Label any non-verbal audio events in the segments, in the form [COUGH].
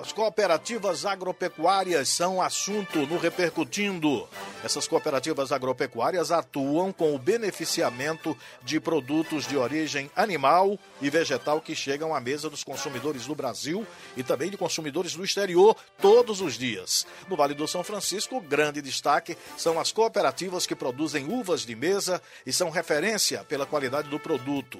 As cooperativas agropecuárias são assunto no Repercutindo. Essas cooperativas agropecuárias atuam com o beneficiamento de produtos de origem animal e vegetal que chegam à mesa dos consumidores do Brasil e também de consumidores do exterior todos os dias. No Vale do São Francisco, grande destaque são as cooperativas que produzem uvas de mesa e são referência pela qualidade do produto.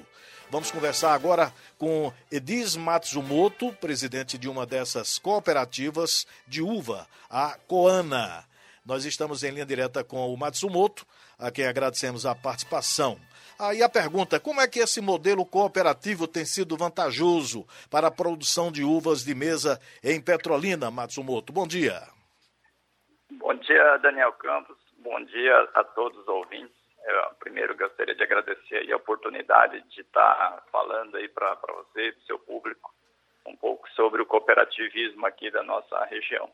Vamos conversar agora com Edis Matsumoto, presidente de uma dessas cooperativas de uva, a Coana. Nós estamos em linha direta com o Matsumoto, a quem agradecemos a participação. Aí a pergunta: como é que esse modelo cooperativo tem sido vantajoso para a produção de uvas de mesa em Petrolina, Matsumoto? Bom dia. Bom dia, Daniel Campos. Bom dia a todos os ouvintes. Eu, primeiro gostaria de agradecer a oportunidade de estar falando aí para você e para o seu público um pouco sobre o cooperativismo aqui da nossa região.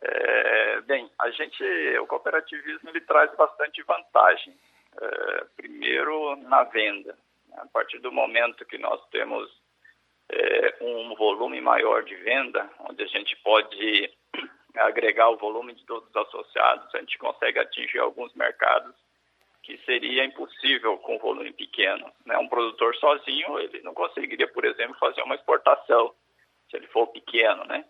É, bem, a gente, o cooperativismo ele traz bastante vantagem. É, primeiro na venda. A partir do momento que nós temos é, um volume maior de venda, onde a gente pode [CLEARS THROAT] agregar o volume de todos os associados, a gente consegue atingir alguns mercados que seria impossível com volume pequeno. Né? Um produtor sozinho, ele não conseguiria, por exemplo, fazer uma exportação, se ele for pequeno, né?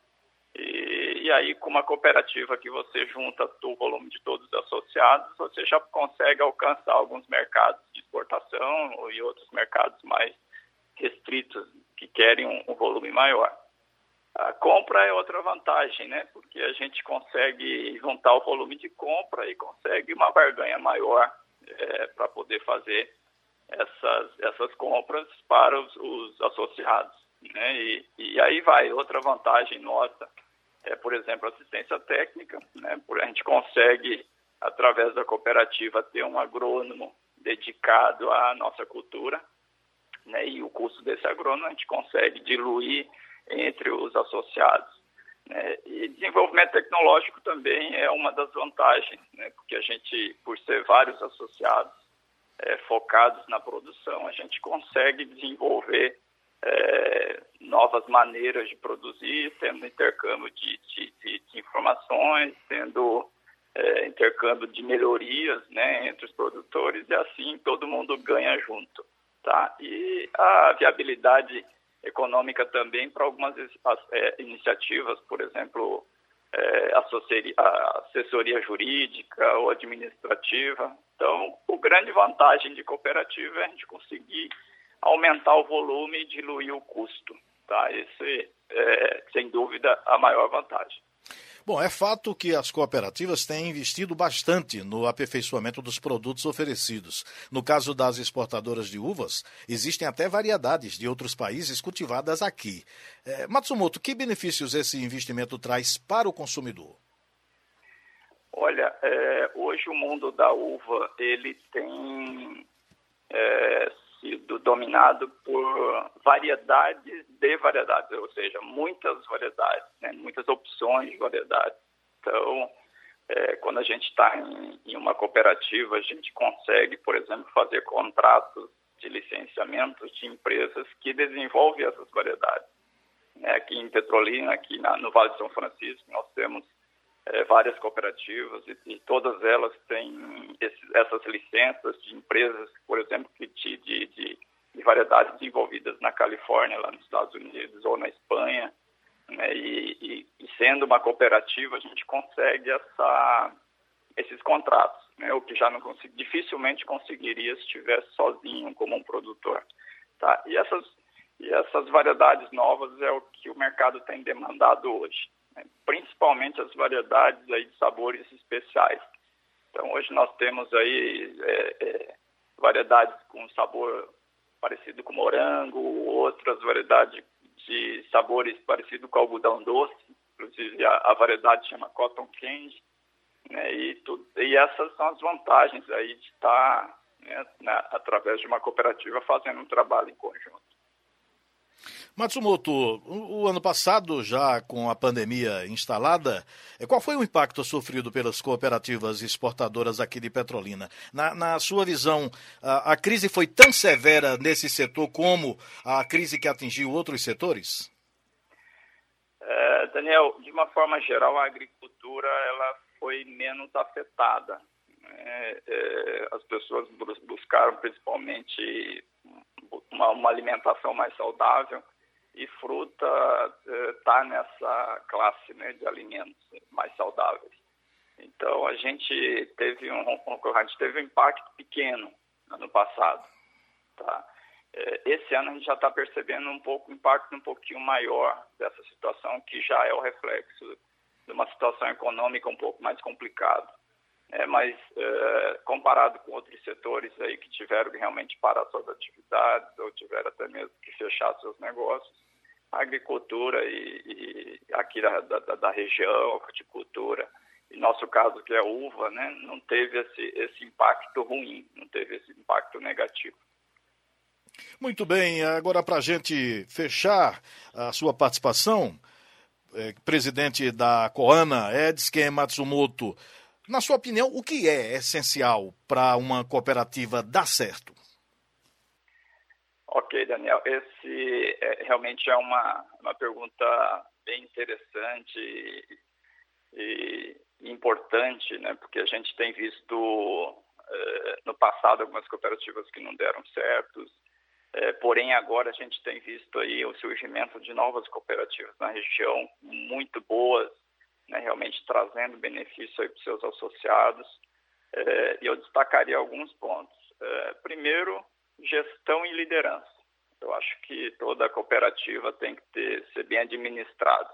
E, e aí, com uma cooperativa que você junta o volume de todos os associados, você já consegue alcançar alguns mercados de exportação e outros mercados mais restritos que querem um, um volume maior. A compra é outra vantagem, né? Porque a gente consegue juntar o volume de compra e consegue uma barganha maior é, para poder fazer essas, essas compras para os, os associados. Né? E, e, aí vai outra vantagem nossa, é, por exemplo, assistência técnica. Né? A gente consegue, através da cooperativa, ter um agrônomo dedicado à nossa cultura. Né? E o custo desse agrônomo a gente consegue diluir entre os associados. Né? E desenvolvimento tecnológico também é uma das vantagens, né? porque a gente, por ser vários associados é, focados na produção, a gente consegue desenvolver é, novas maneiras de produzir, tendo intercâmbio de, de, de, de informações, tendo é, intercâmbio de melhorias né, entre os produtores, e assim todo mundo ganha junto. Tá? E a viabilidade econômica também para algumas é, iniciativas, por exemplo, é, assessoria, assessoria jurídica ou administrativa. Então, o grande vantagem de cooperativa é a gente conseguir aumentar o volume e diluir o custo. Tá? Esse é, sem dúvida, a maior vantagem. Bom, é fato que as cooperativas têm investido bastante no aperfeiçoamento dos produtos oferecidos. No caso das exportadoras de uvas, existem até variedades de outros países cultivadas aqui. É, Matsumoto, que benefícios esse investimento traz para o consumidor? Olha, é, hoje o mundo da uva ele tem é, sido dominado por variedades de variedades, ou seja, muitas variedades, né? muitas opções de variedades. Então, é, quando a gente está em, em, uma cooperativa, a gente consegue, por exemplo, fazer contratos de licenciamento de empresas que desenvolvem essas variedades. É, aqui em Petrolina, aqui na, no Vale de São Francisco, nós temos é, várias cooperativas e, e, todas elas têm essas licenças de empresas, por exemplo, que de, de, de, de, variedades desenvolvidas na Califórnia, lá nos Estados Unidos ou na Espanha. Né? E, e, e, sendo uma cooperativa, a gente consegue essa, esses contratos, né? o que já não dificilmente conseguiria se estivesse sozinho como um produtor. Tá? E, essas, e essas variedades novas é o que o mercado tem demandado hoje né? principalmente as variedades aí de sabores especiais. Então, hoje nós temos aí é, é, variedades com sabor parecido com morango, outras variedades de sabores parecido com algodão doce, inclusive a, a variedade chama cotton candy, né? e, tudo, e essas são as vantagens aí de estar, né, na, através de uma cooperativa, fazendo um trabalho em conjunto. Matsumoto, o, ano passado, já com a pandemia instalada, eh, qual foi o impacto sofrido pelas cooperativas exportadoras aqui de Petrolina? Na, na sua visão, a, a, crise foi tão severa nesse setor como a crise que atingiu outros setores? É, Daniel, de uma forma geral, a agricultura ela foi menos afetada. É, é, as pessoas buscaram principalmente uma, uma, alimentação mais saudável e fruta está é, nessa classe né, de alimentos mais saudáveis. Então a gente teve um, a gente teve um impacto pequeno ano passado, tá? É, esse ano a gente já está percebendo um pouco o impacto um pouquinho maior dessa situação, que já é o reflexo de uma situação econômica um pouco mais complicada. É, mas é, comparado com outros setores aí que tiveram que realmente parar suas atividades ou tiveram até mesmo que fechar seus negócios, a agricultura e, e aqui da, da, da, região, a fruticultura, em nosso caso que é uva, né, não teve esse, esse impacto ruim, não teve esse impacto negativo. Muito bem, agora para a gente fechar a sua participação, é, presidente da Coana, Edson Matsumoto, na sua opinião, o que é essencial para uma cooperativa dar certo? Ok, Daniel, esse é, realmente é uma, uma pergunta bem interessante e, e importante, né? Porque a gente tem visto é, no passado algumas cooperativas que não deram certos, é, porém, agora a gente tem visto aí o surgimento de novas cooperativas na região, muito boas, né, realmente trazendo benefício para os seus associados. É, e eu destacaria alguns pontos. É, primeiro, gestão e liderança. Eu acho que toda cooperativa tem que ter, ser bem administrada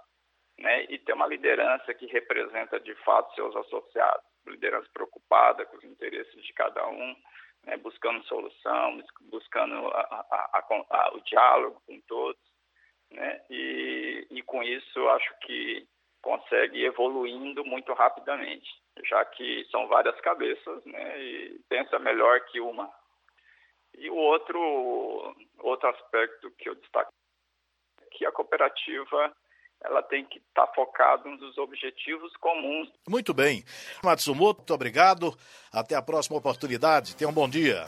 né, e ter uma liderança que representa de fato seus associados, liderança preocupada com os interesses de cada um, né, buscando solução, buscando a, a, a, o diálogo com todos, né, e, e com isso acho que consegue evoluindo muito rapidamente, já que são várias cabeças, né, e pensa melhor que uma. E o outro, outro aspecto que eu destaco é que a cooperativa ela tem que estar tá focada nos objetivos comuns. Muito bem. Matsumoto, muito obrigado. Até a próxima oportunidade. Tenha um bom dia.